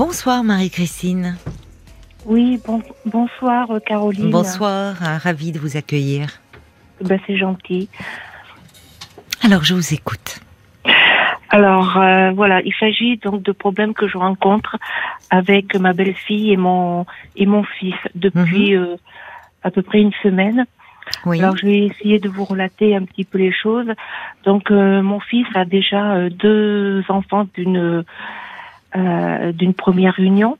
Bonsoir Marie-Christine. Oui, bon, bonsoir euh, Caroline. Bonsoir, euh, ravie de vous accueillir. Ben, c'est gentil. Alors je vous écoute. Alors euh, voilà, il s'agit donc de problèmes que je rencontre avec ma belle-fille et mon et mon fils depuis euh, à peu près une semaine. Oui. Alors je vais essayer de vous relater un petit peu les choses. Donc euh, mon fils a déjà deux enfants d'une euh, d'une première union.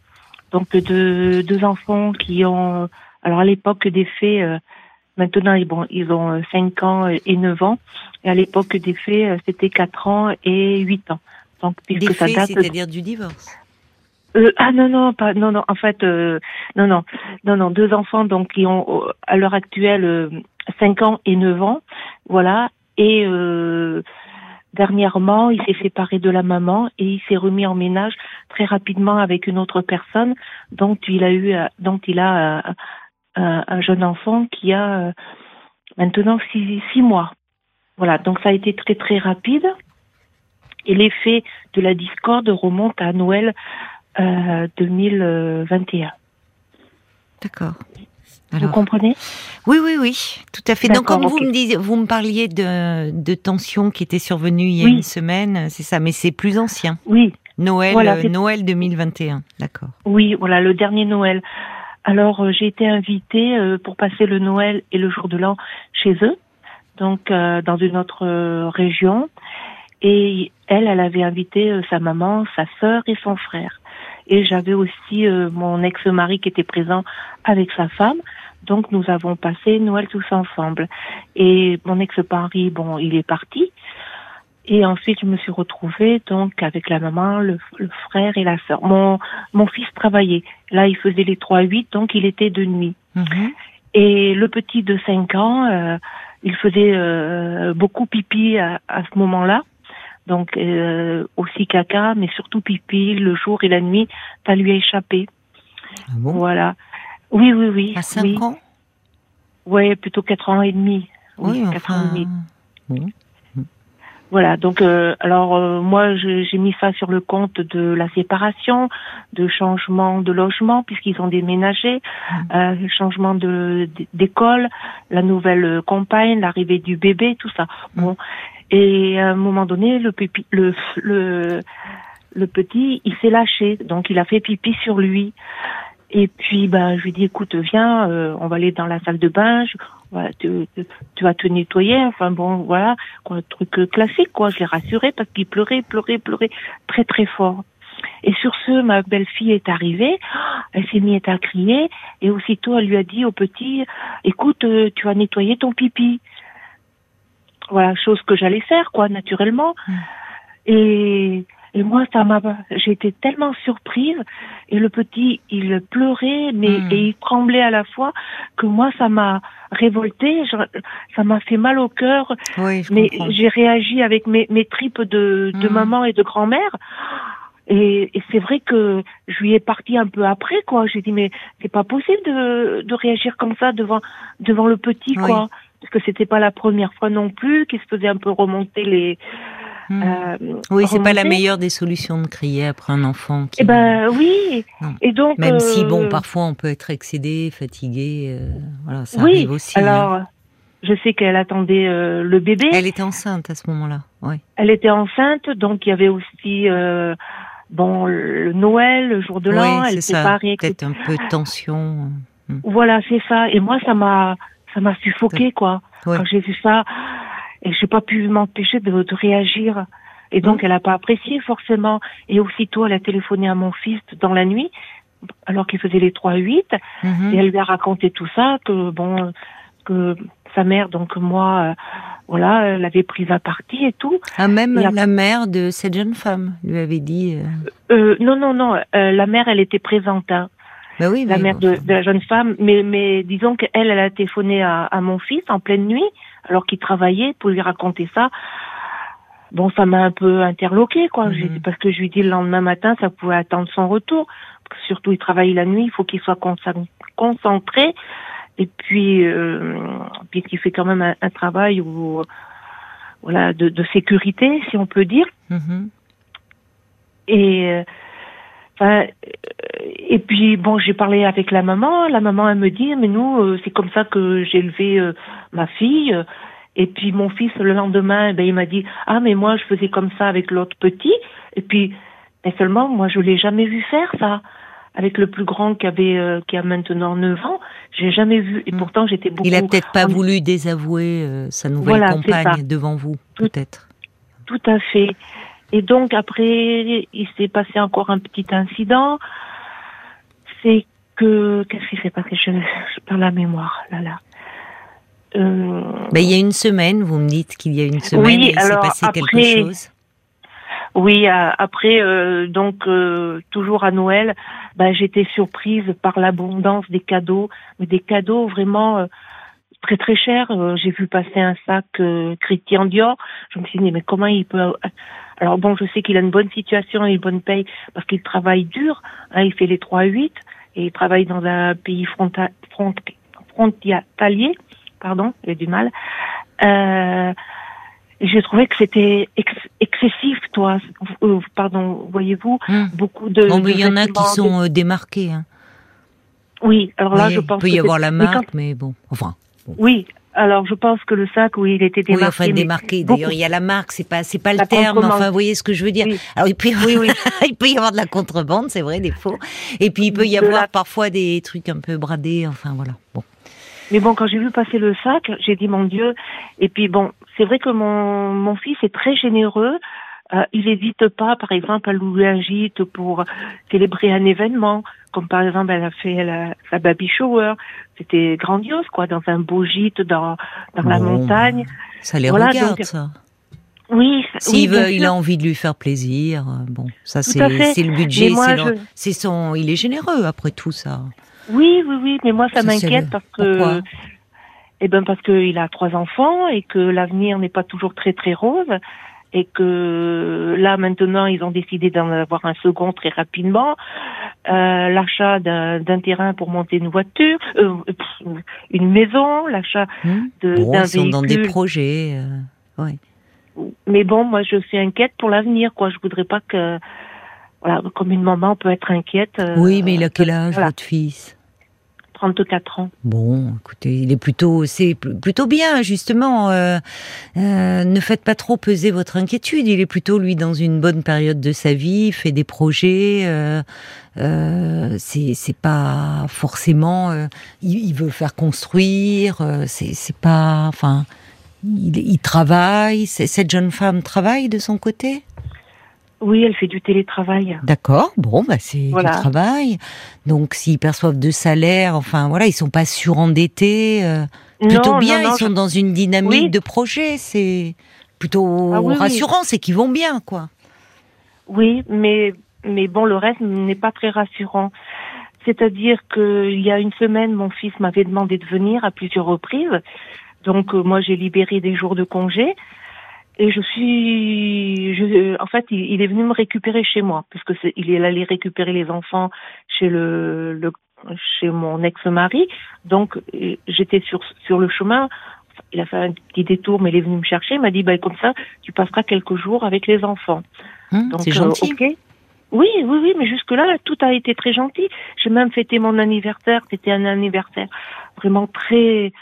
Donc deux deux enfants qui ont alors à l'époque des faits euh, maintenant ils bon ils ont euh, 5 ans et 9 ans et à l'époque des faits euh, c'était 4 ans et 8 ans. Donc puisque Des ça faits, date c'est-à-dire du divorce. euh, ah non non pas non non en fait euh, non non non non deux enfants donc qui ont euh, à l'heure actuelle euh, 5 ans et 9 ans voilà et euh, dernièrement il s'est séparé de la maman et il s'est remis en ménage très rapidement avec une autre personne dont il a eu euh, dont il a euh, un, un jeune enfant qui a euh, maintenant six, mois voilà donc ça a été très très rapide et l'effet de la discorde remonte à Noël euh, 2021. D'accord. Vous comprenez? Oui, oui, oui, tout à fait. Donc, comme vous me disiez, vous me parliez de, de tensions qui étaient survenues il y a Oui. une semaine, c'est ça, mais c'est plus ancien. Oui, Noël, Voilà, euh, Noël 2021, d'accord. oui, voilà, le dernier Noël. Alors, euh, j'ai été invitée euh, pour passer le Noël et le jour de l'an chez eux, donc dans une autre région. Et elle, elle avait invité sa maman, sa sœur et son frère. Et j'avais aussi euh, mon ex-mari qui était présent avec sa femme. Donc nous avons passé Noël tous ensemble. Et mon ex-mari, bon, il est parti. Et ensuite, je me suis retrouvée donc avec la maman, le, le frère et la sœur. Mon mon fils travaillait. Là, il faisait les 3-8, donc il était de nuit. Mhm. Et le petit de 5 ans, euh, il faisait euh, beaucoup pipi à, à ce moment-là. Donc euh, aussi caca, mais surtout pipi le jour et la nuit, ça lui a échappé. Ah bon? Voilà. Oui, oui, oui. À 5 oui. ans Ouais, plutôt quatre ans et demi. Oui, Oui, quatre ans enfin. et demi. Voilà, donc euh, alors euh, moi j'ai mis ça sur le compte de la séparation, de changement de logement puisqu'ils ont déménagé, euh, changement de d'école, la nouvelle compagne, l'arrivée du bébé, tout ça. Bon, et à un moment donné le pipi, le le le petit, il s'est lâché, donc il a fait pipi sur lui. Et puis ben je lui dis écoute viens, euh, on va aller dans la salle de bain. Je- voilà, tu, tu- tu vas te nettoyer. Enfin bon voilà quoi, un truc euh, classique, quoi. Je l'ai rassuré parce qu'il pleurait, pleurait, pleurait très, très fort. Et sur ce, ma belle-fille est arrivée, elle s'est mise à crier, et aussitôt elle lui a dit au petit, écoute, euh, tu vas nettoyer ton pipi. Voilà, chose que j'allais faire, quoi, naturellement. Mm. Et, et moi, ça m'a, j'ai été tellement surprise, et le petit, il pleurait, mais, Mm. et il tremblait à la fois, que moi, ça m'a révoltée, je- ça m'a fait mal au cœur, Oui, je mais j'ai réagi avec mes, mes tripes de, de Mm. maman et de grand-mère. Et, et c'est vrai que je lui ai parti un peu après, quoi. J'ai dit, mais c'est pas possible de, de réagir comme ça devant, devant le petit, Oui. quoi. Parce que c'était pas la première fois non plus qu'il se faisait un peu remonter les. Hmm. euh, oui, c'est pas la meilleure des solutions de crier après un enfant. Qui... Eh ben oui. Non. Et donc. Même si, euh, bon, parfois on peut être excédé, fatigué, euh, voilà, ça oui. arrive aussi. hein. Alors, je sais qu'elle attendait euh, le bébé. Elle était enceinte à ce moment-là, oui. Elle était enceinte, donc il y avait aussi euh, bon le Noël, le jour de l'an, oui, elle s'est parée. Peut-être un peu de tension. Voilà, c'est ça. Et moi, ça m'a ça m'a suffoqué quoi. Ouais. Quand j'ai vu ça, et j'ai pas pu m'empêcher de, de réagir. Et donc, Mm. elle a pas apprécié forcément. Et aussitôt, elle a téléphoné à mon fils dans la nuit, alors qu'il faisait les 3-8, Mhm. et elle lui a raconté tout ça, que bon, que sa mère, donc moi, euh, voilà, elle avait pris à partie et tout. Ah, même Et la mère de cette jeune femme lui avait dit. euh, Euh, non, non, non. euh, la mère, elle était présente. Hein. Bah oui, la mère bon, de, de la jeune femme, mais, mais disons qu'elle, elle a téléphoné à, à mon fils en pleine nuit, alors qu'il travaillait, pour lui raconter ça. Bon, ça m'a un peu interloqué, quoi, Mhm. Parce que je lui dis le lendemain matin, ça pouvait attendre son retour. Surtout, il travaille la nuit, il faut qu'il soit concentré. Et puis, euh, puisqu'il fait quand même un, un travail où, voilà, de, de sécurité, si on peut dire. Mhm. Et euh, Enfin, et puis bon, j'ai parlé avec la maman. La maman elle me dit, mais nous, c'est comme ça que j'ai élevé ma fille. Et puis mon fils le lendemain, ben il m'a dit, ah mais moi je faisais comme ça avec l'autre petit. Et puis, mais seulement moi je l'ai jamais vu faire ça avec le plus grand qui avait euh, qui a maintenant 9 ans, j'ai jamais vu et hmm. pourtant j'étais beaucoup Il a peut-être pas voulu désavouer euh, sa nouvelle compagne devant vous, peut-être. Tout à fait. Et donc après il s'est passé encore un petit incident, c'est que qu'est-ce qui s'est passé? Je, je perds la mémoire là là. Euh... Ben, il y a une semaine, vous me dites qu'il y a une semaine, il s'est passé quelque chose. Oui, euh, après, euh, donc euh, toujours à Noël, bah, j'étais surprise par l'abondance des cadeaux, mais des cadeaux vraiment très très chers. J'ai vu passer un sac Christian Dior. Je me suis dit mais comment il peut Alors bon, je sais qu'il a une bonne situation et une bonne paye parce qu'il travaille dur. Hein, il fait les 3-8 et il travaille dans un pays fronta... front... frontalier. Pardon, il a du mal. Euh, j'ai trouvé que c'était excessif, toi. Euh, pardon, voyez-vous, hmm. beaucoup de. Bon, mais il y en a qui sont euh, démarqués. Hein. Oui, alors là, je pense. Il peut y avoir la marque, mais, bon, enfin. Oui, alors je pense que le sac, oui, il était démarqué. Oui, enfin démarqué. D'ailleurs, il y a la marque, c'est pas, c'est pas le terme. Enfin, vous voyez ce que je veux dire. Alors il peut, y avoir, oui, oui. il peut y avoir de la contrebande, c'est vrai, des faux. Et puis il peut y avoir parfois des trucs un peu bradés. Enfin voilà. Bon. Mais bon, quand j'ai vu passer le sac, j'ai dit mon Dieu. Et puis bon, c'est vrai que mon, mon fils est très généreux. Euh, il n'hésite pas, par exemple, à louer un gîte pour célébrer un événement, comme par exemple, elle a fait la, sa baby shower. C'était grandiose, quoi, dans un beau gîte dans, dans la montagne. Ça les regarde, ça. Oui. S'il veut, il a envie de lui faire plaisir. Euh, bon, ça c'est le budget. C'est son. Il est généreux après tout ça. Oui, oui, oui, mais moi ça m'inquiète parce que, eh ben parce qu'il a trois enfants et que l'avenir n'est pas toujours très très rose et que là maintenant ils ont décidé d'en avoir un second très rapidement. Euh, l'achat d'un terrain pour monter une voiture, euh, une maison, l'achat mmh. d'un véhicule. Ils sont dans des projets, euh, ouais. Mais bon, moi je suis inquiète pour l'avenir, quoi. Je voudrais pas que, voilà, comme une maman peut être inquiète. Euh, oui, mais il a quel âge votre fils? 34 ans. Bon, écoutez, il est plutôt, c'est plutôt bien justement. Euh, euh, ne faites pas trop peser votre inquiétude. Il est plutôt lui dans une bonne période de sa vie, il fait des projets. Euh, euh c'est pas forcément. Euh, il, veut faire construire. Euh, c'est pas. Enfin, il, il travaille. Cette jeune femme travaille de son côté? Oui, elle fait du télétravail. D'accord, bon, bah c'est du travail. Donc, s'ils perçoivent de salaire, enfin voilà, ils sont pas surendettés. Euh, plutôt bien, ils sont dans une dynamique de projet. C'est plutôt ah rassurant, c'est qu'ils vont bien, quoi. Oui, mais mais bon, le reste n'est pas très rassurant. C'est-à-dire qu'il y a une semaine, mon fils m'avait demandé de venir à plusieurs reprises. Donc, euh, moi, j'ai libéré des jours de congé. Et je suis, je, en fait, il, est venu me récupérer chez moi, puisque c'est, il est allé récupérer les enfants chez le, le chez mon ex-mari. Donc, j'étais sur sur le chemin. Il a fait un petit détour, mais il est venu me chercher. Il m'a dit, bah comme ça, tu passeras quelques jours avec les enfants. Hum, Donc, c'est gentil. Euh, oui, oui, oui, mais jusque-là, tout a été très gentil. J'ai même fêté mon anniversaire. C'était un anniversaire vraiment très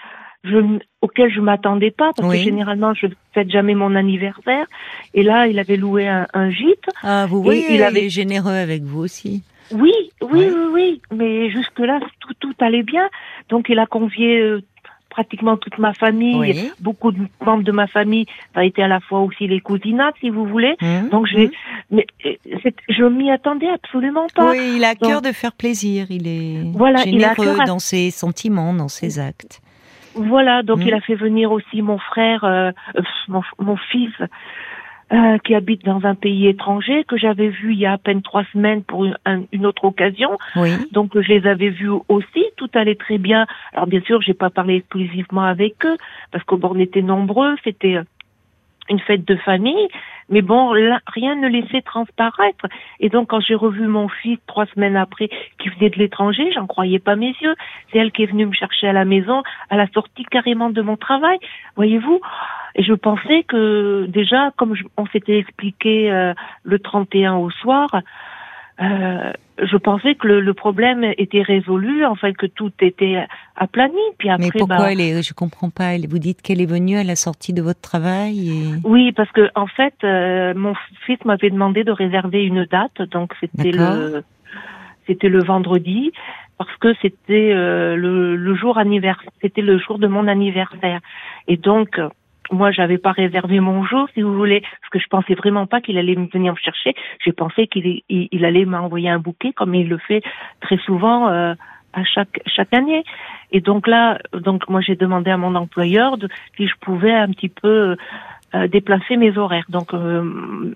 je, auquel je m'attendais pas parce que généralement je fête jamais mon anniversaire et là il avait loué un, un gîte. Ah vous voyez, il avait... est généreux avec vous aussi. Oui, oui, oui, oui, mais jusque là tout tout allait bien. Donc il a convié euh, pratiquement toute ma famille, beaucoup de membres de ma famille. Ça a été à la fois aussi les cousinats, si vous voulez. Mmh, Donc j'ai, mmh. mais euh, je m'y attendais absolument pas. Oui, il a cœur de faire plaisir. Il est voilà, généreux il a dans ses sentiments, dans ses actes. Voilà, donc il mm. a fait venir aussi mon frère, euh, mon, mon, fils, euh, qui habite dans un pays étranger, que j'avais vu il y a à peine trois semaines pour une, une autre occasion. Oui. Donc je les avais vus aussi, tout allait très bien. Alors bien sûr, j'ai pas parlé exclusivement avec eux, parce qu'on était nombreux, c'était euh, une fête de famille, mais bon, rien ne laissait transparaître. Et donc, quand j'ai revu mon fils trois semaines après, qui venait de l'étranger, j'en croyais pas mes yeux. C'est elle qui est venue me chercher à la maison, à la sortie carrément de mon travail, voyez-vous. Et je pensais que déjà, comme on s'était expliqué euh, le 31 au soir, euh, je pensais que le, le, problème était résolu, enfin que tout était aplani. Puis après, Mais pourquoi bah, elle est, Je comprends pas. Vous dites qu'elle est venue à la sortie de votre travail. Et... Oui, parce que en fait, euh, mon fils m'avait demandé de réserver une date, donc c'était le c'était le vendredi parce que c'était euh, le, le, jour anniversaire, c'était le jour de mon anniversaire, et donc moi, j'avais pas réservé mon jour, si vous voulez, parce que je pensais vraiment pas qu'il allait venir me chercher. J'ai pensé qu'il il, allait m'envoyer un bouquet, comme il le fait très souvent euh, à chaque chaque année. Et donc là, donc moi, j'ai demandé à mon employeur de, si je pouvais un petit peu euh, déplacer mes horaires. Donc euh,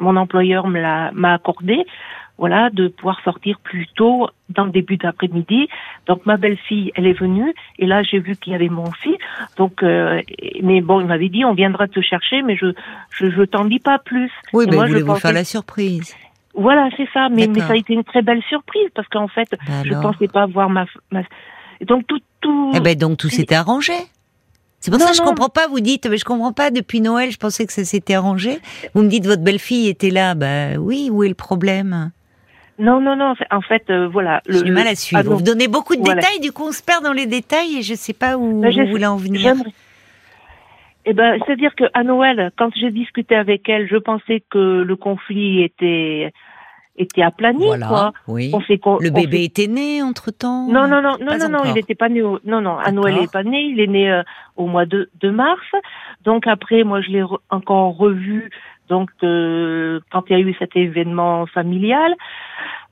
mon employeur me l'a m'a accordé voilà, de pouvoir sortir plus tôt dans le début d'après-midi. Donc ma belle-fille, elle est venue et là j'ai vu qu'il y avait mon fils. Donc, euh, mais bon, il m'avait dit on viendra te chercher, mais je je, je t'en dis pas plus. Oui, mais moi, voulez vous faire la surprise. Voilà, c'est ça. Mais, mais ça a été une très belle surprise parce qu'en fait, bah je pensais pas voir ma, ma... donc tout tout. Eh ben donc tout s'était arrangé. C'est pour ça que je comprends pas. Vous dites, mais je comprends pas. Depuis Noël, je pensais que ça s'était arrangé. Vous me dites votre belle-fille était là. Bah oui. Où est le problème? Non, non, non. En fait, euh, voilà. J'ai du mal à suivre. vous donnez beaucoup de détails, du coup, on se perd dans les détails et je ne sais pas où ben, vous voulez en venir. Eh ben, c'est-à-dire que à Noël, quand j'ai discuté avec elle, je pensais que le conflit était était aplani. Voilà, quoi. Oui. On fait le bébé était né entre temps. Non, non, non, non, non, non, il n'était pas né. Au... Non, non, à Noël il n'est pas né. Il est né euh, au mois de, de mars. Donc après, moi, je l'ai encore revu donc euh, quand il y a eu cet événement familial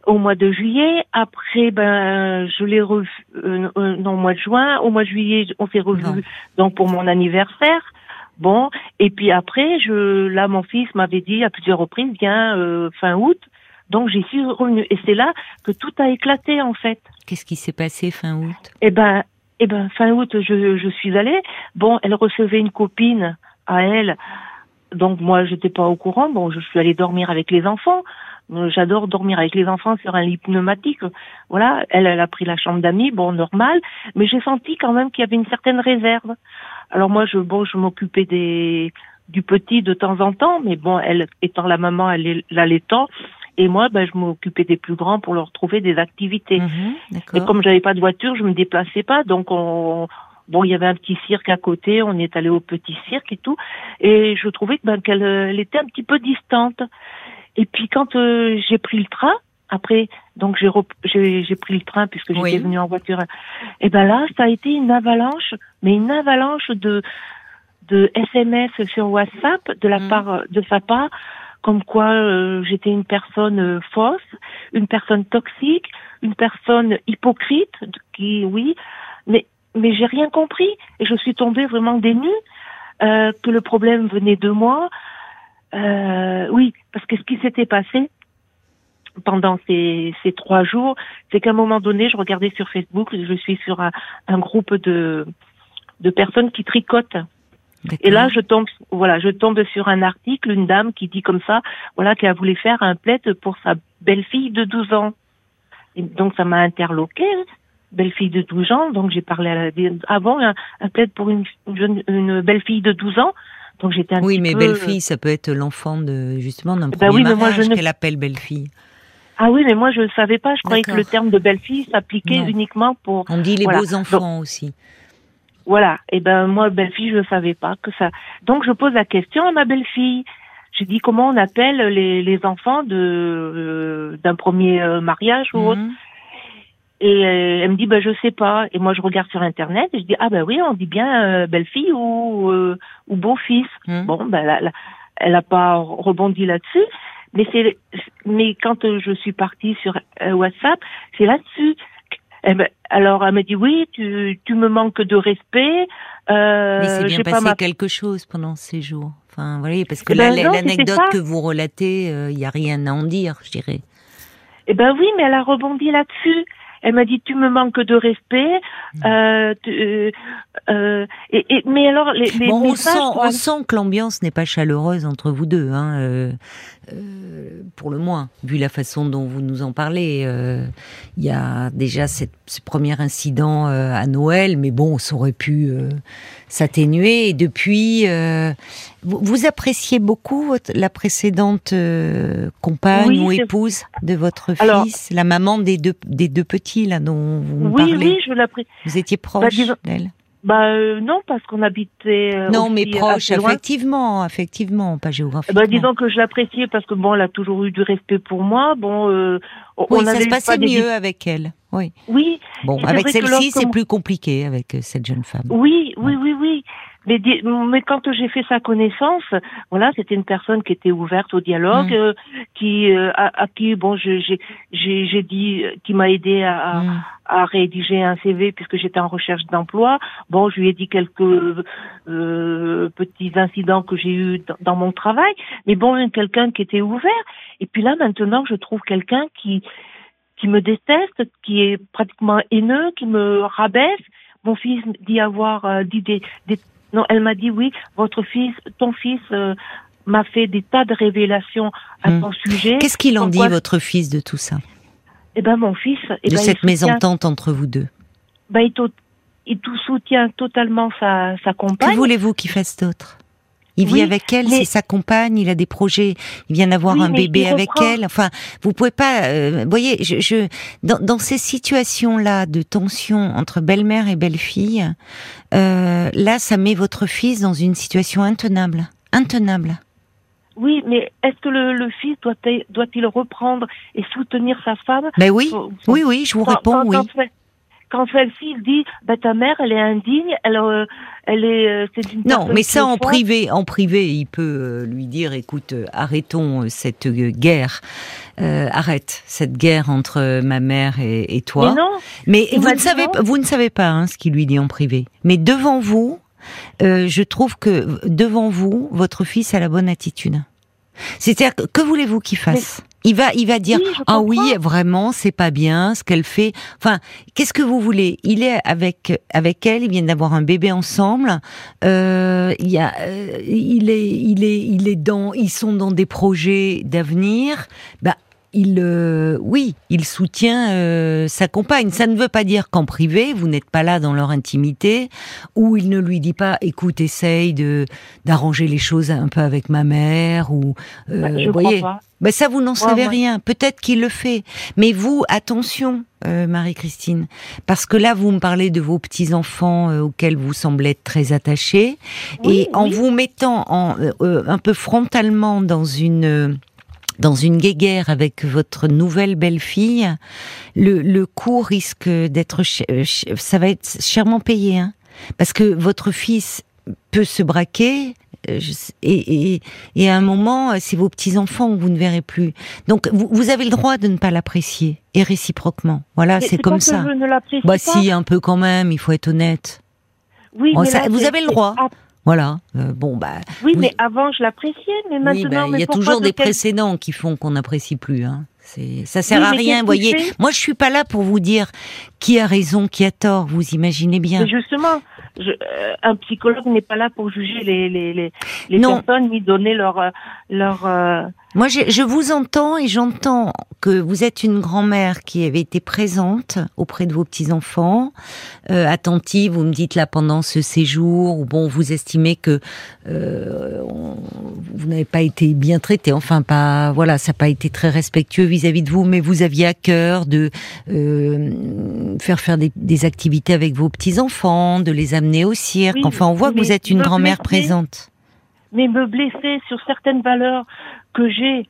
au mois de juillet, après ben je l'ai revu euh, euh, non au mois de juin, au mois de juillet on s'est revu donc pour mon anniversaire. Bon, et puis après je là mon fils m'avait dit à plusieurs reprises viens euh, fin août. Donc j'y suis revenue et c'est là que tout a éclaté en fait. Qu'est-ce qui s'est passé fin août? Eh ben eh ben fin août je je suis allée. Bon, elle recevait une copine à elle donc moi, j'étais pas au courant. Bon, je suis allée dormir avec les enfants. Euh, j'adore dormir avec les enfants sur un lit pneumatique. Voilà, elle, elle a pris la chambre d'amis, bon, normal. Mais j'ai senti quand même qu'il y avait une certaine réserve. Alors moi, je, bon, je m'occupais des du petit de temps en temps, mais bon, elle étant la maman, elle l'allaitant. Et moi, ben, je m'occupais des plus grands pour leur trouver des activités. Mhm, et comme j'avais pas de voiture, je me déplaçais pas, donc on, Bon, il y avait un petit cirque à côté, on est allé au petit cirque et tout, et je trouvais ben, qu'elle euh, elle était un petit peu distante. Et puis quand euh, j'ai pris le train, après, donc j'ai j'ai pris le train puisque j'étais oui. venue en voiture. Et ben là, ça a été une avalanche, mais une avalanche de de SMS sur WhatsApp de la mm. part de sa part, comme quoi euh, j'étais une personne fausse, une personne toxique, une personne hypocrite, qui oui, mais j'ai rien compris et je suis tombée vraiment dénue euh, que le problème venait de moi. Euh, oui, parce que ce qui s'était passé pendant ces, ces trois jours, c'est qu'à un moment donné, je regardais sur Facebook, je suis sur un, un groupe de, de personnes qui tricotent. Et là, je tombe, voilà, je tombe sur un article, une dame qui dit comme ça, voilà, qu'elle voulait faire un plaid pour sa belle-fille de 12 ans. Et donc, ça m'a interloqué belle-fille de 12 ans, donc j'ai parlé à la, avant un, un pour une, jeune, une belle-fille de 12 ans. Donc j'étais un Oui, mais peu... belle-fille, ça peut être l'enfant de justement d'un premier ben oui, mariage ne... qu'elle appelle belle-fille. Ah oui, mais moi je ne savais pas. Je croyais que le terme de belle-fille s'appliquait uniquement pour. On dit les voilà. beaux enfants donc, aussi. Voilà. Et ben moi belle-fille, je ne savais pas que ça. Donc je pose la question à ma belle-fille. J'ai dit comment on appelle les, les enfants de euh, d'un premier euh, mariage ou -hmm. autre. Et euh, elle me dit, bah, je sais pas. Et moi, je regarde sur Internet et je dis, ah ben oui, on dit bien euh, belle-fille ou, euh, ou beau-fils. Mmh. Bon, ben, la, la, elle a pas rebondi là-dessus. Mais c'est, mais quand euh, je suis partie sur euh, WhatsApp, c'est là-dessus. Ben, alors, elle me dit, oui, tu, tu me manques de respect. Euh, Mais c'est bien passé ma... quelque chose pendant ces jours. Enfin, voilà, parce que ben l'anecdote que vous relatez, il n'y a rien à en dire, je dirais. Eh ben oui, mais elle a rebondi là-dessus. Elle m'a dit tu me manques de respect. Euh, euh, euh, et, et, mais alors, les, les bon, on, messages, sent, on sent que l'ambiance n'est pas chaleureuse entre vous deux, hein, euh, pour le moins, vu la façon dont vous nous en parlez. euh, Il y a déjà cette, ce premier incident euh, à Noël, mais bon, ça aurait pu euh, s'atténuer. Et depuis, euh, vous, vous appréciez beaucoup votre- la précédente euh, compagne Oui, ou épouse de votre Alors- fils, la maman des deux, des deux petits là dont vous me oui, parlez? oui, je l'apprécie. Vous étiez proche disons- d'elle? Bah euh, non, parce qu'on habitait. euh, Non, mais proche, effectivement, effectivement, pas Eh géographiquement. ben, disons que je l'appréciais parce que bon, elle a toujours eu du respect pour moi. Bon, euh, oui, on ça se passait des- mieux avec elle. Oui. Oui, Bon, avec celle-ci, c'est plus compliqué avec euh, cette jeune femme. oui, oui, oui, oui. Mais, mais quand j'ai fait sa connaissance, voilà, c'était une personne qui était ouverte au dialogue, Mm. euh, qui euh, à, à qui bon, j'ai j'ai dit, euh, qui m'a aidé à, à, Mm. à rédiger un CV puisque j'étais en recherche d'emploi. Bon, je lui ai dit quelques euh, petits incidents que j'ai eus dans, dans mon travail, mais bon, quelqu'un qui était ouvert. Et puis là, maintenant, je trouve quelqu'un qui qui me déteste, qui est pratiquement haineux, qui me rabaisse. Mon fils dit avoir euh, dit des, des non, elle m'a dit oui, votre fils, ton fils euh, m'a fait des tas de révélations à Hmm. ton sujet. Qu'est-ce qu'il en dit, quoi- votre fils, de tout ça? Eh ben mon fils, eh De ben, cette soutient, mésentente entre vous deux? Ben, il, il tout soutient totalement sa, sa Que compagne. voulez-vous qu'il fasse d'autre? Il vit Oui, avec elle, mais- c'est sa compagne, il a des projets, il vient d'avoir Oui, un mais bébé avec reprend- elle. Enfin, vous pouvez pas. euh, Vous voyez, je, je dans, dans ces situations-là de tension entre belle-mère et belle-fille, euh, là, ça met votre fils dans une situation intenable, intenable. Oui, mais est-ce que le, le fils doit-il doit-il reprendre et soutenir sa femme? Ben oui, Son- oui, oui, je vous réponds, oui. Quand celle-ci dit, bah, ta mère, elle est indigne, elle, euh, elle est, euh, c'est une Non, mais ça en privé, en privé, il peut euh, lui dire, écoute, euh, arrêtons cette guerre, Euh, arrête cette guerre entre ma mère et, et toi. Mais non, Mais vous ne savez, vous ne savez pas hein, ce qu'il lui dit en privé. Mais devant vous, euh, je trouve que devant vous, votre fils a la bonne attitude. C'est-à-dire que, que voulez-vous qu'il fasse? Il va, il va dire Oui, ah oui, vraiment, c'est pas bien ce qu'elle fait. Enfin, qu'est-ce que vous voulez? Il est avec avec elle, ils viennent d'avoir un bébé ensemble. Euh, il y a, euh, il est, il est, il est dans, ils sont dans des projets d'avenir. Bah, il, euh, oui, il soutient euh, sa compagne. Ça ne veut pas dire qu'en privé, vous n'êtes pas là dans leur intimité, ou il ne lui dit pas, écoute, essaye de d'arranger les choses un peu avec ma mère, ou euh, bah, je vous crois voyez. pas. Ben ça, vous n'en savez ouais. rien. Peut-être qu'il le fait. Mais vous, attention, euh, Marie-Christine, parce que là, vous me parlez de vos petits-enfants euh, auxquels vous semblez être très attachés. Oui, et en oui. vous mettant en, euh, euh, un peu frontalement dans une... dans une guéguerre avec votre nouvelle belle-fille, le, le coût risque d'être, ça va être chèrement payé, hein, parce que votre fils peut se braquer, euh, et, et, et à un moment, euh, c'est vos petits enfants que vous ne verrez plus. Donc, vous, vous avez le droit de ne pas l'apprécier, et réciproquement. Voilà, c'est comme que ça. Je ne l'apprécie Bah pas? si, un peu quand même. Il faut être honnête. Oui, Bon, mais ça- là, vous avez le droit. Voilà. Euh, bon, bah. oui, vous- mais avant, je l'appréciais, mais Oui, maintenant, bah, il y a toujours de des précédents qui font qu'on n'apprécie plus. Hein. Ça sert Oui, à rien, vous voyez. Moi, je suis pas là pour vous dire qui a raison, qui a tort. Vous imaginez bien. Mais justement, je, euh, un psychologue n'est pas là pour juger les, les, les, les personnes ni donner leur, euh, leur, euh, Moi, je, je vous entends et j'entends que vous êtes une grand-mère qui avait été présente auprès de vos petits-enfants, euh, attentive. Vous me dites là pendant ce séjour, où bon, vous estimez que euh, on- vous n'avez pas été bien traité. Enfin, pas voilà, ça n'a pas été très respectueux vis-à-vis de vous, mais vous aviez à cœur de euh, faire faire des, des activités avec vos petits-enfants, de les amener au cirque. Oui, enfin, on voit que vous êtes une grand-mère présente. mais me blesser sur certaines valeurs que j'ai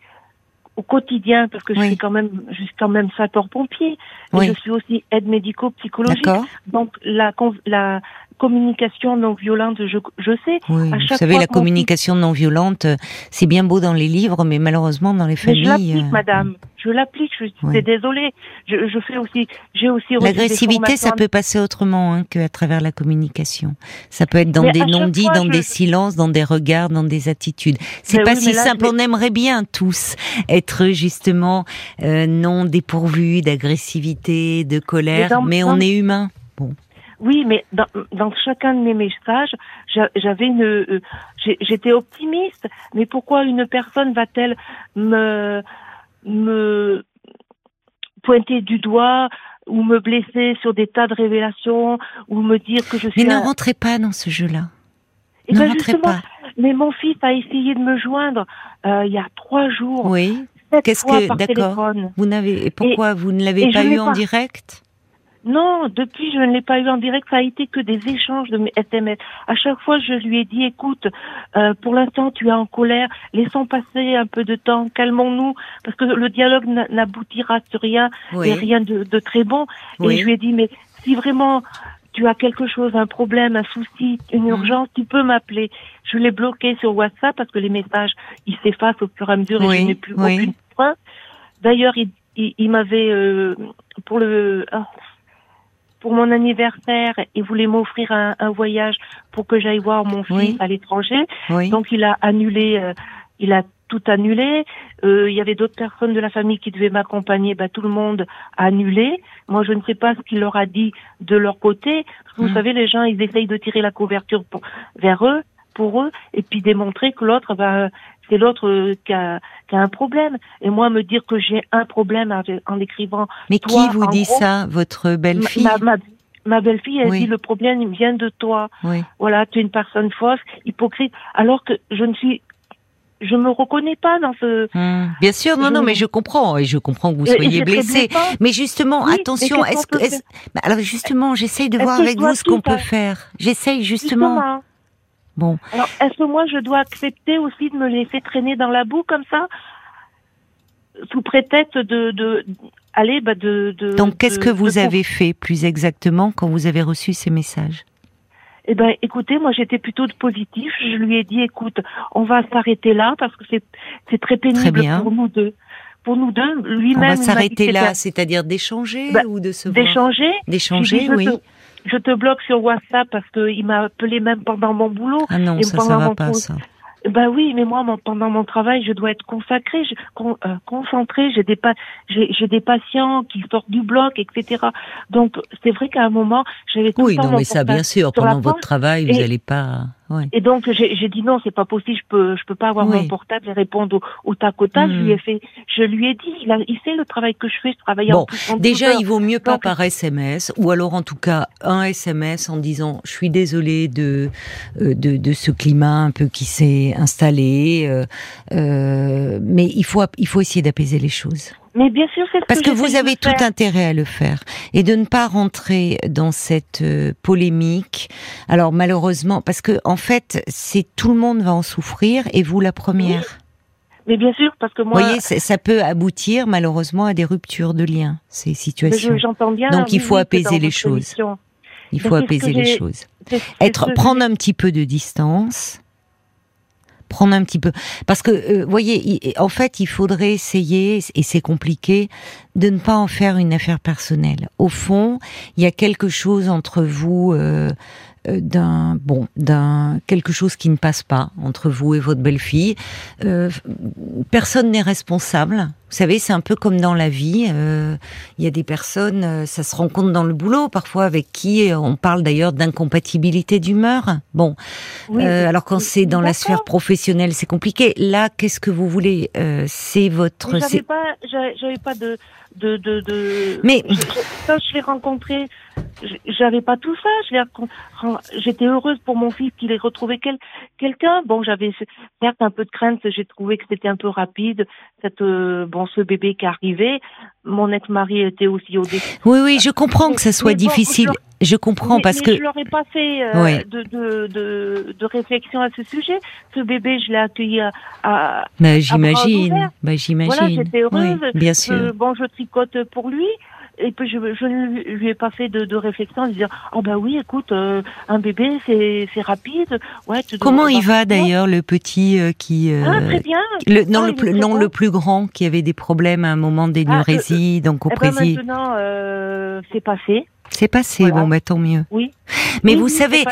au quotidien, parce que je suis quand même, je suis quand même sapeur-pompier, et Oui. je suis aussi aide médico-psychologique. D'accord. Donc la, la communication non violente, je, je sais. Oui, À vous savez, fois la communication non violente, euh, c'est bien beau dans les livres, mais malheureusement dans les Mais familles. je l'applique, euh, madame. Je l'applique. Je suis désolée. Je, je fais aussi. J'ai aussi. L'agressivité, ça peut passer autrement hein, qu'à travers la communication. Ça peut être dans Mais des non-dits, dans je- des silences, dans des regards, dans des attitudes. C'est Mais pas oui, si mais là, simple. On aimerait bien tous être justement euh, non dépourvus d'agressivité, de colère, dans- mais dans- on est humain. Bon, Oui, mais dans, dans chacun de mes messages, j'a- j'avais une, euh, j'étais optimiste. Mais pourquoi une personne va-t-elle me me pointer du doigt ou me blesser sur des tas de révélations ou me dire que je Mais suis ne un... rentrez pas dans ce jeu-là. Eh Ne ben, rentrez pas. mais mon fils a essayé de me joindre euh, il y a trois jours, Oui. Qu'est-ce que- d'accord. Vous n'avez. Et pourquoi vous ne l'avez pas eu en pas. direct? Non, depuis je ne l'ai pas eu en direct, ça a été que des échanges de mes SMS. À chaque fois, je lui ai dit, écoute, euh, pour l'instant, tu es en colère, laissons passer un peu de temps, calmons-nous, parce que le dialogue n'a- n'aboutira sur rien Oui. et rien de, de très bon. Oui. Et je lui ai dit, mais si vraiment tu as quelque chose, un problème, un souci, une Mhm. urgence, tu peux m'appeler. Je l'ai bloqué sur WhatsApp parce que les messages, ils s'effacent au fur et à mesure et Oui, je n'ai plus oui. aucune preuve. D'ailleurs, il, il, il m'avait, euh, pour le, ah, pour mon anniversaire, il voulait m'offrir un, un voyage pour que j'aille voir mon fils Oui. à l'étranger. Oui. Donc il a annulé, euh, il a tout annulé. Euh, il y avait d'autres personnes de la famille qui devaient m'accompagner. Bah, tout le monde a annulé. Moi, je ne sais pas ce qu'il leur a dit de leur côté. Parce que Mm. vous savez, les gens, ils essayent de tirer la couverture pour, vers eux, pour eux, et puis démontrer que l'autre, bah, c'est l'autre euh, qui a, qui a un problème. Et moi, me dire que j'ai un problème avec- en écrivant Mais toi, qui vous dit gros, ça Votre belle-fille ma, ma- ma belle-fille, elle Oui. dit le problème il vient de toi. Oui. Voilà, tu es une personne fausse, hypocrite, alors que je ne suis, je me reconnais pas dans ce. Hum, Bien sûr, non, Je- non, mais je comprends, et je comprends que vous soyez blessé. Mais justement, Oui, attention, est-ce que, bah, alors justement, j'essaye de voir avec vous ce qu'on peut faire faire. J'essaye justement. Justement. Bon, Alors, est-ce que moi, je dois accepter aussi de me laisser traîner dans la boue comme ça, sous prétexte de, de, allez, bah, de, de. donc qu'est-ce que vous avez fait plus exactement quand vous avez reçu ces messages? Eh ben, écoutez, moi, j'étais plutôt de positif. Je lui ai dit, écoute, on va s'arrêter là parce que c'est, c'est très pénible pour nous deux. Pour nous deux, On lui-même. m'a va s'arrêter là, c'est-à-dire d'échanger Bah, ou de se voir? D'échanger. D'échanger, oui. te- Je te bloque sur WhatsApp parce qu'il m'a appelé même pendant mon boulot. Ah non, et ça, ça pendant va mon pas, ça. Ben oui, mais moi, pendant mon travail, je dois être consacrée, je, con, euh, concentrée. J'ai des, j'ai, patients qui sortent du bloc, etc. Donc, c'est vrai qu'à un moment, j'avais tout Oui, le temps non, mon mais ça, bien sûr, pendant votre poche. travail, vous n'allez pas. Ouais. Et donc, j'ai, dit non, c'est pas possible, je peux, je peux pas avoir Oui. mon portable et répondre au, au tac au tac. Je Hmm. lui ai fait, je lui ai dit, il, a, il sait le travail que je fais, je travaille Bon, en plus. en Déjà, il vaut mieux pas par SMS, ou alors en tout cas un SMS en disant je suis désolé de euh, de, de ce climat un peu qui s'est installé, euh, euh, mais il faut il faut essayer d'apaiser les choses Mais bien sûr, c'est ce parce que vous avez tout faire. intérêt à le faire et de ne pas rentrer dans cette euh, polémique. Alors malheureusement, parce que en fait, c'est tout le monde va en souffrir et vous la première. Mais bien sûr, parce que Vous moi, voyez, c'est- ça peut aboutir malheureusement à des ruptures de liens, ces situations. je- j'entends bien. Donc, il faut apaiser les choses. Il faut apaiser les choses. Être, prendre un petit peu de distance. Prendre un petit peu. Parce que, euh, voyez, en fait, il faudrait essayer, et c'est compliqué, de ne pas en faire une affaire personnelle. Au fond, il y a quelque chose entre vous, euh, d'un, bon, d'un, quelque chose qui ne passe pas entre vous et votre belle-fille. Euh, personne n'est responsable. Vous savez, c'est un peu comme dans la vie. euh, il y a des personnes, euh, ça se rencontre dans le boulot, parfois avec qui euh, on parle d'ailleurs d'incompatibilité d'humeur. Bon, Oui, euh, alors quand c'est dans la sphère professionnelle, c'est compliqué. Là, qu'est-ce que vous voulez Euh, C'est votre. J'avais pas, j'a- j'avais pas de, de, de, de- Mais- je- quand je l'ai rencontré, j'avais pas tout ça. J'étais heureuse pour mon fils qu'il ait retrouvé quel, quelqu'un. Bon, j'avais ce- certes un peu de crainte. J'ai trouvé que c'était un peu rapide. Cette, euh, bon, ce bébé qui arrivait. Mon ex-mari était aussi au début. Oui, oui, je comprends que ça soit Mais bon, difficile. je- Je comprends mais, parce mais que je leur ai pas fait euh, de, de, de, de réflexion à ce sujet. Ce bébé, je l'ai accueilli à, à, bah, j'imagine, bah, j'imagine. Voilà, j'étais heureuse. Oui, bien sûr. Euh, bon, je tricote pour lui. Et puis je, je ne lui ai pas fait de, de réflexion, de dire oh bah oui, écoute, euh, un bébé c'est c'est rapide, ouais. Tu Comment il va d'ailleurs le petit euh, qui euh, Ah très bien. le non Ah, le plus non bon. le plus grand qui avait des problèmes à un moment d'énurésie donc au Eh ben maintenant euh, c'est passé. C'est passé, Voilà. bon, bah tant mieux. Oui. Mais Oui, vous oui, savez,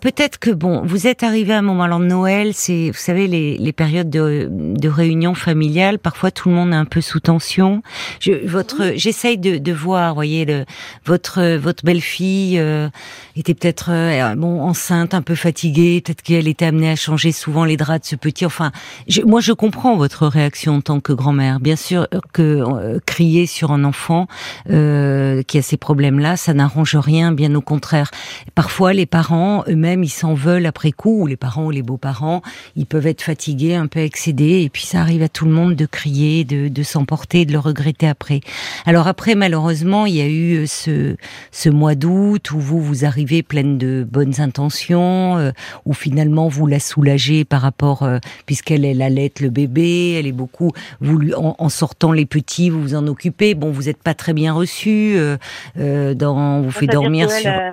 peut-être que bon, vous êtes arrivé à un moment alors Noël, c'est, vous savez, les, les périodes de, de réunion familiale, parfois tout le monde est un peu sous tension. Je, votre, j'essaye de, de voir, voyez, le, votre, votre belle-fille euh, était peut-être euh, bon enceinte, un peu fatiguée, peut-être qu'elle était amenée à changer souvent les draps de ce petit. Enfin, je- moi je comprends votre réaction en tant que grand-mère. Bien sûr que euh, crier sur un enfant euh, qui a ces problèmes-là, ça n'arrange rien, bien au contraire. Parfois, les parents eux-mêmes, ils s'en veulent après coup, ou les parents ou les beaux-parents, ils peuvent être fatigués, un peu excédés, et puis ça arrive à tout le monde de crier, de, de s'emporter, de le regretter après. Alors après, malheureusement, il y a eu euh, ce, ce mois d'août où vous, vous arrivez pleine de bonnes intentions, euh, où finalement vous la soulagez par rapport, euh, puisqu'elle elle allait le bébé, elle est beaucoup, vous lui, en, en sortant les petits, vous vous en occupez. Bon, vous n'êtes pas très bien reçu, euh, dans, vous fait dormir sur. euh,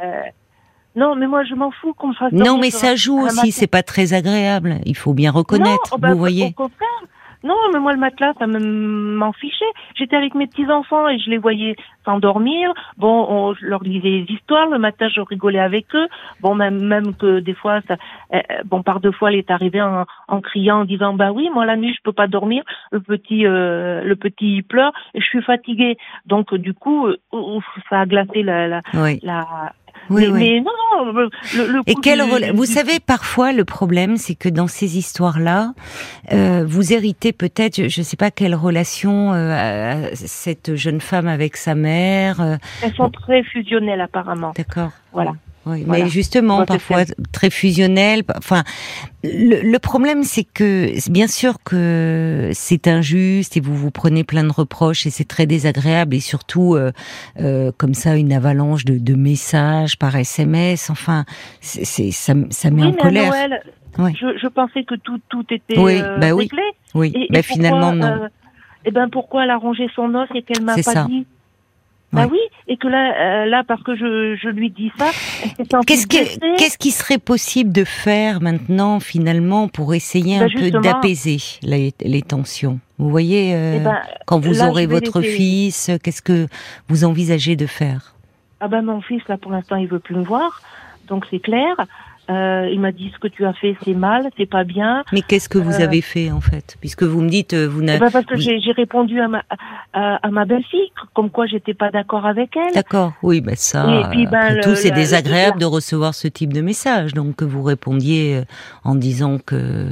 Non, mais moi je m'en fous qu'on me fasse. Non, mais ça joue aussi, c'est pas très agréable. Il faut bien reconnaître, Non, oh, bah, vous voyez. Au contraire. Non, mais moi le matelas, ça me- m'en fichait. J'étais avec mes petits enfants et je les voyais s'endormir. Bon, on, je leur lisais des histoires. Le matin, je rigolais avec eux. Bon, même même que des fois, ça, euh, bon, par deux fois, elle est arrivée en, en criant, en disant, bah oui, moi la nuit, je peux pas dormir. Le petit, euh, le petit pleure et je suis fatiguée. Donc du coup, euh, ça a glacé la, la, Oui, la. Oui, mais, oui. mais non, non, le, le Et quel du- Vous savez, parfois, le problème, c'est que dans ces histoires-là, euh, vous héritez peut-être, je ne sais pas quelle relation euh, cette jeune femme avec sa mère. euh, Elles sont très fusionnelles apparemment. D'accord. Voilà. Oui, Voilà. mais justement, Moi, parfois très fusionnel. Enfin, le, le problème, c'est que bien sûr que c'est injuste et vous vous prenez plein de reproches et c'est très désagréable et surtout euh, euh, comme ça une avalanche de, de messages par SMS. Enfin, c'est ça, ça met oui, en mais colère. Noël, Oui. je, je pensais que tout, tout était Oui, euh, bah oui. réglé. Oui, Et, et finalement pourquoi, non. euh, eh ben pourquoi elle a rongé son os et qu'elle m'a pas ça. dit? Bah oui, et que là, euh, là parce que je, je lui dis ça, Qu'est-ce qu'est-ce qui serait possible de faire maintenant, finalement, pour essayer Bah, un peu d'apaiser les, les tensions? Vous voyez, euh, Eh ben, quand vous là, aurez votre fils, qu'est-ce que vous envisagez de faire? Ah ben mon fils là pour l'instant il veut plus me voir, donc c'est clair. Euh, il m'a dit ce que tu as fait c'est mal, c'est pas bien. Mais qu'est-ce que vous Euh, avez fait en fait? Puisque vous me dites, euh, vous Eh n'avez. ben, parce que vous- j'ai répondu à ma à, à ma belle-fille comme quoi j'étais pas d'accord avec elle. D'accord, oui, ben ça. Et puis, ben, après le- tout, c'est désagréable la- de recevoir ce type de message. Donc que vous répondiez en disant que.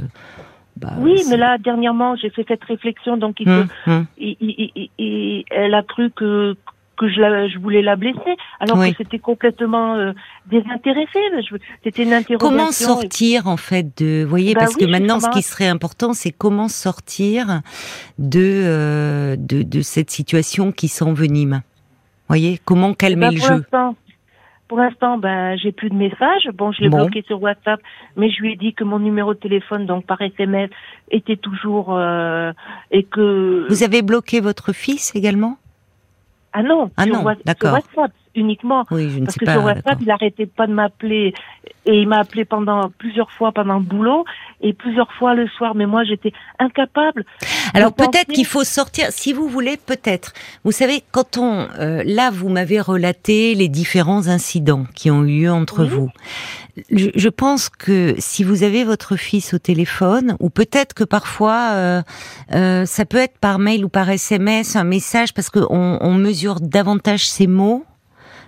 bah, Oui, mais là dernièrement j'ai fait cette réflexion donc il Hum, hum. il- il- il- il- elle a cru que que je, la, je voulais la blesser, alors Oui. que c'était complètement euh, désintéressé. C'était une interrogation. Comment sortir en fait de, vous voyez, Bah parce oui, que maintenant, ce qui serait important, c'est comment sortir de, euh, de de cette situation qui s'envenime. Vous voyez, comment Eh calmer ben, le jeu? pour l'instant, ben j'ai plus de messages. Bon, je l'ai Bon. bloqué sur WhatsApp, mais je lui ai dit que mon numéro de téléphone, donc par SMS, était toujours euh, et que Vous avez bloqué votre fils également? Ah non, Ah sur, non, sur. WhatsApp uniquement. Oui, je ne Parce sais que pas. sur WhatsApp, il arrêtait pas de m'appeler et il m'a appelé pendant plusieurs fois pendant le boulot et plusieurs fois le soir. Mais moi, j'étais incapable. Alors penser- peut-être qu'il faut sortir, si vous voulez, peut-être. Vous savez, quand on, euh, là, vous m'avez relaté les différents incidents qui ont eu lieu entre Oui. vous. Je, je pense que si vous avez votre fils au téléphone, ou peut-être que parfois, euh, euh, ça peut être par mail ou par SMS, un message, parce qu'on on mesure davantage ces mots.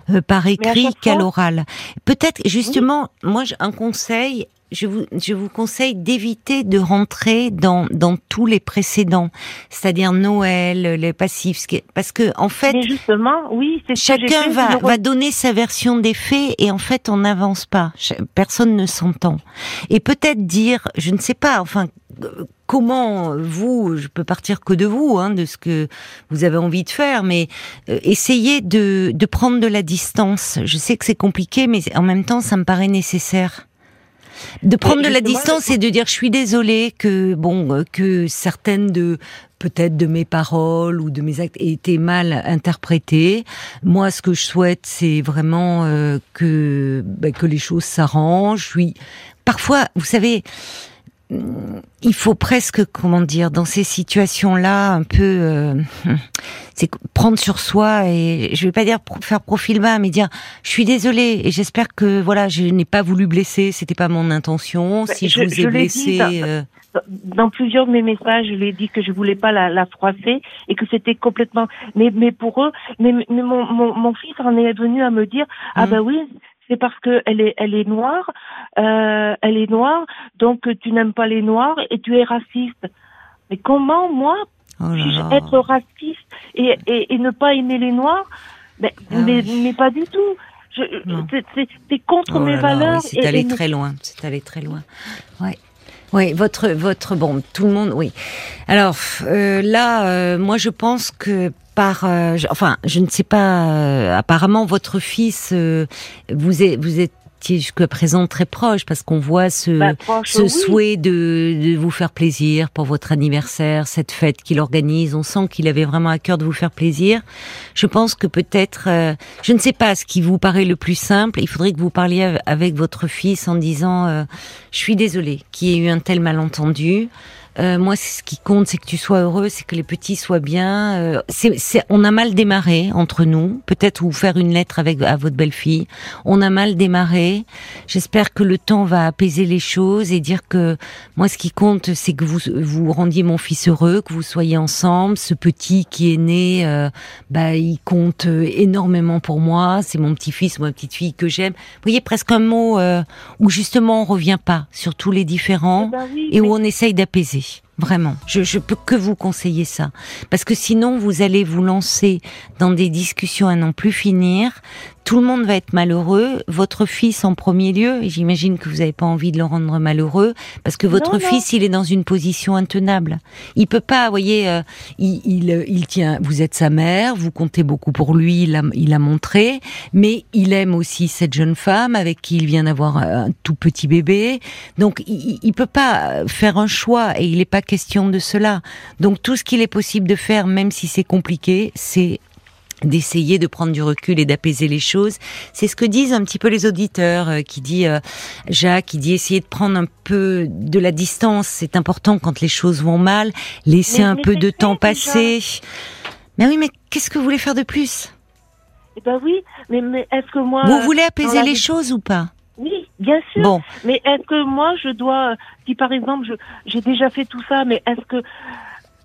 Euh, par écrit qu'à l'oral. Peut-être justement, moi, j'ai un conseil. Je vous, je vous conseille d'éviter de rentrer dans, dans tous les précédents, c'est-à-dire Noël, les passifs, parce que en fait, Mais justement, oui, chacun fait, va, va donner sa version des faits et en fait on n'avance pas. Personne ne s'entend. Et peut-être dire, je ne sais pas, enfin, comment vous, je peux partir que de vous, hein, de ce que vous avez envie de faire, mais euh, essayez de, de prendre de la distance. Je sais que c'est compliqué, mais en même temps ça me paraît nécessaire. De prendre de la distance et de dire je suis désolée que bon euh, que certaines de peut-être de mes paroles ou de mes actes aient été mal interprétées. Moi, ce que je souhaite, c'est vraiment euh, que bah, que les choses s'arrangent. Je suis parfois, vous savez, il faut presque, comment dire, dans ces situations-là, un peu, euh, c'est prendre sur soi et je vais pas dire faire profil bas, mais dire, je suis désolée et j'espère que voilà, je n'ai pas voulu blesser, c'était pas mon intention. si je, vous ai blessé. Euh, dans, plusieurs de mes messages, je lui ai dit que je voulais pas la, la froisser et que c'était complètement. Mais, mais pour eux, mais, mais mon, mon, mon, fils en est venu à me dire, ah ben oui, c'est parce que elle est, elle est noire, euh, elle est noire, donc tu n'aimes pas les noirs et tu es raciste. Mais comment moi oh puis-je être raciste et, et, et, ne pas aimer les noirs? Mais, ah mais, mais, pas du tout. C'est contre oh mes valeurs. Oui, c'est allé très loin. C'est allé très loin. Ouais. Oui, votre votre bon, tout le monde, oui. Alors euh, là, euh, moi je pense que par, euh, enfin, je ne sais pas. Euh, apparemment, votre fils, euh, vous êtes, vous êtes jusqu'à présent très proche parce qu'on voit ce, bah, ce souhait de, de, vous faire plaisir pour votre anniversaire, cette fête qu'il organise. On sent qu'il avait vraiment à cœur de vous faire plaisir. Je pense que peut-être, je ne sais pas ce qui vous paraît le plus simple. Il faudrait que vous parliez avec votre fils en disant, je suis désolée qu'il y ait eu un tel malentendu. Euh, moi, ce qui compte, c'est que tu sois heureux, c'est que les petits soient bien. Euh, c'est, on a mal démarré entre nous. Peut-être vous faire une lettre avec à votre belle-fille. On a mal démarré. J'espère que le temps va apaiser les choses et dire que moi, ce qui compte, c'est que vous vous rendiez mon fils heureux, que vous soyez ensemble. Ce petit qui est né, euh, bah, il compte énormément pour moi. C'est mon petit-fils ma petite-fille que j'aime. Vous voyez, presque un mot où justement on revient pas sur tous les différents eh ben et où on essaye d'apaiser. wichtig. Vraiment, je, je peux que vous conseiller ça, parce que sinon vous allez vous lancer dans des discussions à n'en plus finir. Tout le monde va être malheureux, votre fils en premier lieu, et j'imagine que vous n'avez pas envie de le rendre malheureux, parce que votre fils, il est dans une position intenable. Il peut pas, vous voyez, euh, il, il, il, tient, vous êtes sa mère, vous comptez beaucoup pour lui, il a, il a montré, mais il aime aussi cette jeune femme avec qui il vient d'avoir un tout petit bébé, donc il, il peut pas faire un choix, et il n'est pas question de cela. Donc tout ce qu'il est possible de faire, même si c'est compliqué, c'est d'essayer de prendre du recul et d'apaiser les choses. C'est ce que disent un petit peu les auditeurs, euh, qui dit euh, Jacques, qui dit essayer de prendre un peu de la distance. C'est important quand les choses vont mal, laisser un peu de temps passer. Mais oui, mais qu'est-ce que vous voulez faire de plus? Eh ben oui, mais, mais est-ce que moi Vous voulez apaiser les choses ou pas? Oui, bien sûr. Bon. Mais est-ce que moi, je dois, si par exemple, j'ai déjà fait tout ça, mais est-ce que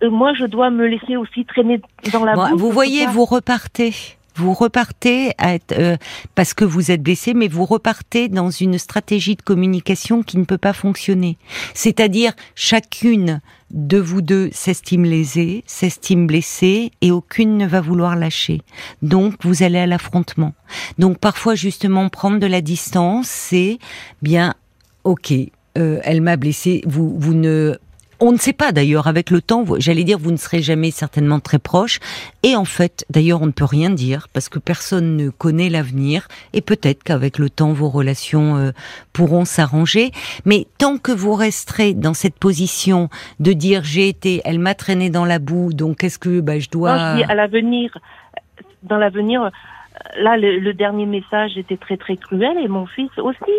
euh, moi, je dois me laisser aussi traîner dans la boue. Vous voyez, vous repartez. Vous repartez à être, euh, parce que vous êtes blessé, mais vous repartez dans une stratégie de communication qui ne peut pas fonctionner. C'est-à-dire, chacune de vous deux s'estime lésée, s'estime blessée, et aucune ne va vouloir lâcher. Donc, vous allez à l'affrontement. Donc, parfois, justement, prendre de la distance, c'est bien, ok, euh, elle m'a blessé. Vous, vous ne on ne sait pas d'ailleurs, avec le temps, j'allais dire, vous ne serez jamais certainement très proche. Et en fait, d'ailleurs, on ne peut rien dire parce que personne ne connaît l'avenir. Et peut-être qu'avec le temps, vos relations euh, pourront s'arranger. Mais tant que vous resterez dans cette position de dire j'ai été, elle m'a traîné dans la boue, donc qu'est-ce que bah, je dois... Non, à l'avenir, dans l'avenir, là, le dernier message était très très cruel et mon fils aussi.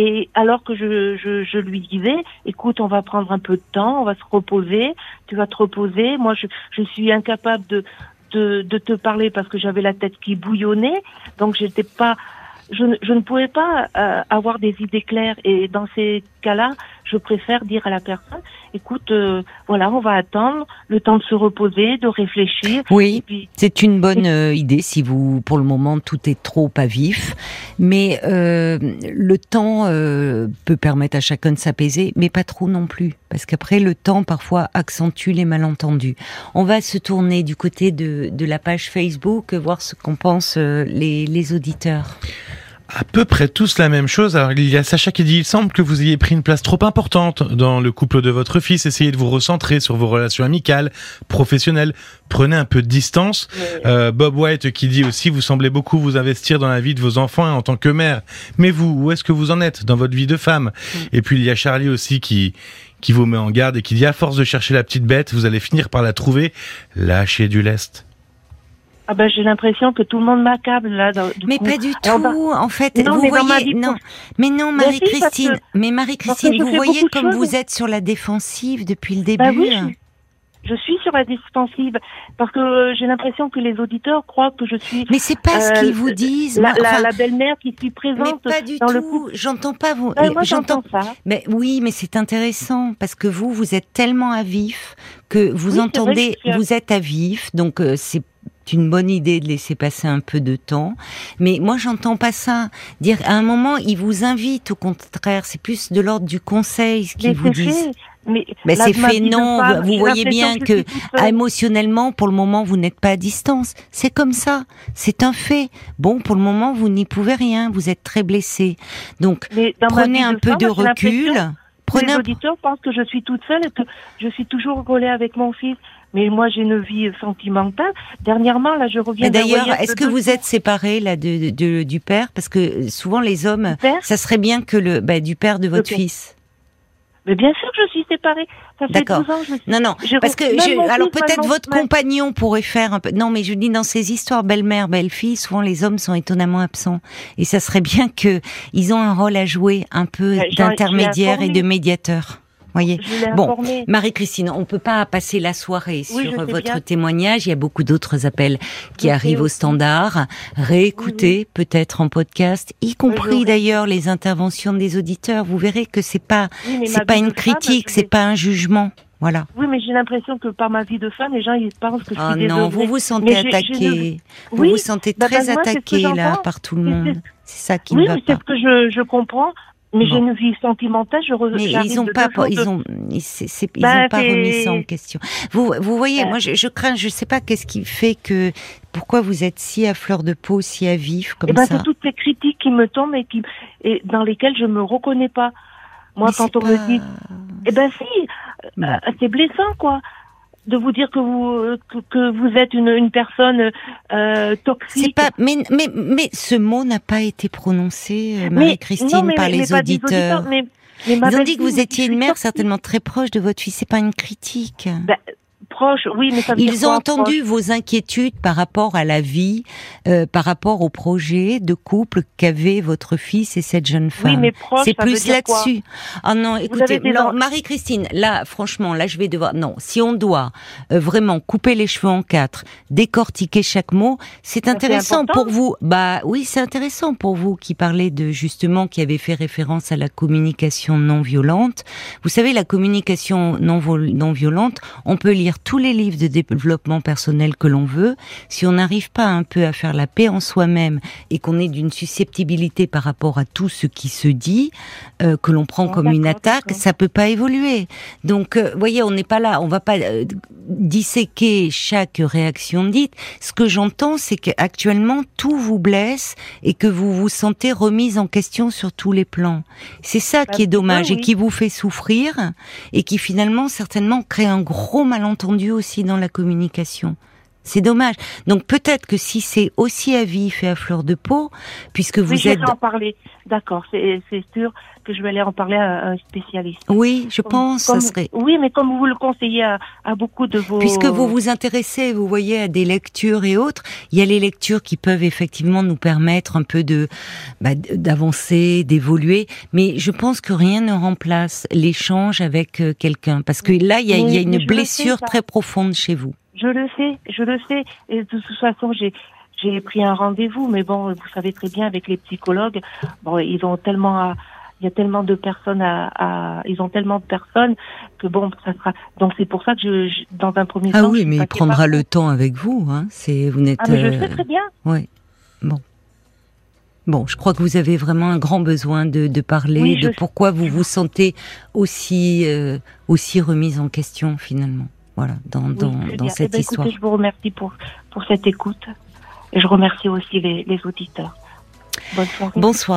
Et alors que je, je, je, lui disais, écoute, on va prendre un peu de temps, on va se reposer, tu vas te reposer. Moi, je, je suis incapable de, de, de te parler parce que j'avais la tête qui bouillonnait, donc j'étais pas, je, je ne pouvais pas euh, avoir des idées claires. Et dans ces cas-là, je préfère dire à la personne, écoute, euh, voilà, on va attendre le temps de se reposer, de réfléchir. Oui, c'est une bonne euh, idée si vous, pour le moment, tout est trop à vif. Mais euh, le temps peut permettre à chacun de s'apaiser, mais pas trop non plus, parce qu'après le temps parfois accentue les malentendus. On va se tourner du côté de, de la page Facebook, voir ce qu'en pensent les, les auditeurs à peu près tous la même chose. Alors, il y a Sacha qui dit, il semble que vous ayez pris une place trop importante dans le couple de votre fils. Essayez de vous recentrer sur vos relations amicales, professionnelles. Prenez un peu de distance. Euh, Bob White qui dit aussi, vous semblez beaucoup vous investir dans la vie de vos enfants en tant que mère. Mais vous, où est-ce que vous en êtes dans votre vie de femme? Et puis, il y a Charlie aussi qui, qui vous met en garde et qui dit, à force de chercher la petite bête, vous allez finir par la trouver. Lâchez du lest. Ah ben j'ai l'impression que tout le monde m'accable là. Du mais coup. pas du tout. En fait, Non, vous mais voyez, non, mais non, Mais Marie-Christine, mais Marie-Christine, vous voyez comme vous êtes sur la défensive depuis le début. Bah oui, je, je suis sur la défensive parce que euh, j'ai l'impression que les auditeurs croient que je suis Mais c'est pas ce Euh, qu'ils vous disent. la, la, belle-mère qui suis mais présente pas du dans tout. J'entends pas vous. Moi j'entends ça. Mais oui, mais c'est intéressant parce que vous, vous êtes tellement à vif que vous Oui, entendez, que vous êtes à vif, donc euh, c'est une bonne idée de laisser passer un peu de temps. Mais moi, j'entends pas ça. Dire à un moment, ils vous invitent, au contraire, c'est plus de l'ordre du conseil ce qu'ils vous disent. Mais c'est fait, non, vous voyez bien que émotionnellement, pour le moment, vous n'êtes pas à distance. C'est comme ça. C'est un fait. Bon, pour le moment, vous n'y pouvez rien. Vous êtes très blessé. Donc, prenez un peu femme, de recul. Prenez les un auditeurs pensent que je suis toute seule et que je suis toujours collée avec mon fils. Mais moi, j'ai une vie sentimentale. Dernièrement, là, je reviens d'ailleurs, est-ce que vous êtes séparés là de, de- du père? Parce que souvent les hommes, ça serait bien que le bah, du père de votre fils. Mais bien sûr que je suis séparée. Ça fait D'accord. 12 ans que je suis... Non, non, parce que je- alors peut-être votre même- compagnon pourrait faire un peu. Non, mais je dis dans ces histoires belle-mère, belle-fille, souvent les hommes sont étonnamment absents, et ça serait bien que ils ont un rôle à jouer un peu d'intermédiaire et de médiateur. Voyez. Bon. Marie-Christine, on peut pas passer la soirée Oui, sur sais votre bien. témoignage. Il y a beaucoup d'autres appels qui arrivent au standard. Réécoutez peut-être en podcast, y compris d'ailleurs les interventions des auditeurs. Vous verrez que c'est pas Oui, c'est pas une critique, c'est pas un jugement. Voilà. Oui, mais j'ai l'impression que par ma vie de femme, les gens ils pensent que je suis Oh désœuvrée. non, vous vous sentez attaqué. Vous Oui, vous sentez bah, très bah, moi, attaqué là par tout le monde. c'est- ça qui oui, ne va mais c'est ce que je, je comprends. Mais Bon. j'ai une vie sentimentale. Je re- Mais ils ont de pas, de- ils ont, ils, Bah, ont pas remis ça en question. Vous, vous voyez, Bah. moi, je, je crains, je sais pas qu'est-ce qui fait que, pourquoi vous êtes si à fleur de peau, si à vif comme Eh ben, ça. c'est toutes ces critiques qui me tombent et qui et dans lesquelles je me reconnais pas. Moi, Mais quand on me dit, eh ben si, euh, c'est blessant, quoi, de vous dire que vous que, que vous êtes une, une personne euh, toxique. Pas, mais, mais, mais ce mot n'a pas été prononcé, euh, Marie-Christine, par mais les des auditeurs. mais, Ils ont dit que vous étiez une mère certainement très proche de votre fils. C'est pas une critique. Ben, proche, oui, mais ça veut dire Ils ont quoi, entendu vos inquiétudes par rapport à la vie, euh, par rapport au projet de couple qu'avait votre fils et cette jeune proche Oui, femme. mais proche, C'est plus dire là-dessus. Ah non, écoutez, non, Marie-Christine, là, franchement, là, je vais devoir. Non, si on doit euh, vraiment couper les cheveux en quatre, décortiquer chaque mot, c'est intéressant pour vous. Bah oui, c'est intéressant pour vous qui parlez de justement qui avez fait référence à la communication non violente. Vous savez, la communication non, non violente, on peut lire tous les livres de développement personnel que l'on veut. Si on n'arrive pas un peu à faire la paix en soi-même et qu'on est d'une susceptibilité par rapport à tout ce qui se dit, euh, que l'on prend Oh, comme une attaque, ça peut pas évoluer. Donc, euh, voyez, on n'est pas là, on va pas euh, disséquer chaque réaction dite. Ce que j'entends, c'est qu'actuellement tout vous blesse et que vous vous sentez remise en question sur tous les plans. C'est ça Bah, qui est dommage et qui vous fait souffrir et qui finalement certainement crée un gros malentendu aussi dans la communication. C'est dommage. Donc peut-être que si c'est aussi à vif et à fleur de peau, puisque vous oui, je êtes, vais en parler. D'accord, c'est sûr que je vais aller en parler à un spécialiste. oui, je Comme- pense, comme- ça serait. Oui, mais comme vous le conseillez à, à beaucoup de vos. Puisque vous vous intéressez, vous voyez, à des lectures et autres, il y a les lectures qui peuvent effectivement nous permettre un peu de bah, d'avancer, d'évoluer, mais je pense que rien ne remplace l'échange avec euh, quelqu'un, parce que là, il y a, il y a Oui, mais une blessure très profonde chez vous. Je le sais, je le sais. Et de toute façon, j'ai j'ai pris un rendez-vous, mais bon, vous savez très bien avec les psychologues, bon, ils ont tellement à, il y a tellement de personnes à, à- ils ont tellement de personnes que bon, ça sera. Donc c'est pour ça que je, je- dans un premier temps. Ah oui, mais il prendra le temps avec vous. Hein. C'est vous n'êtes. Ah mais je euh, sais très bien. Ouais. Bon. Bon, je crois que vous avez vraiment un grand besoin de, de parler Oui, de pourquoi vous vous sentez aussi euh, aussi remise en question finalement. Voilà, dans Oui, dans, dans cette Eh ben, histoire. Écoutez, je vous remercie pour pour cette écoute et je remercie aussi les, les auditeurs. Bonne soirée. Bonsoir.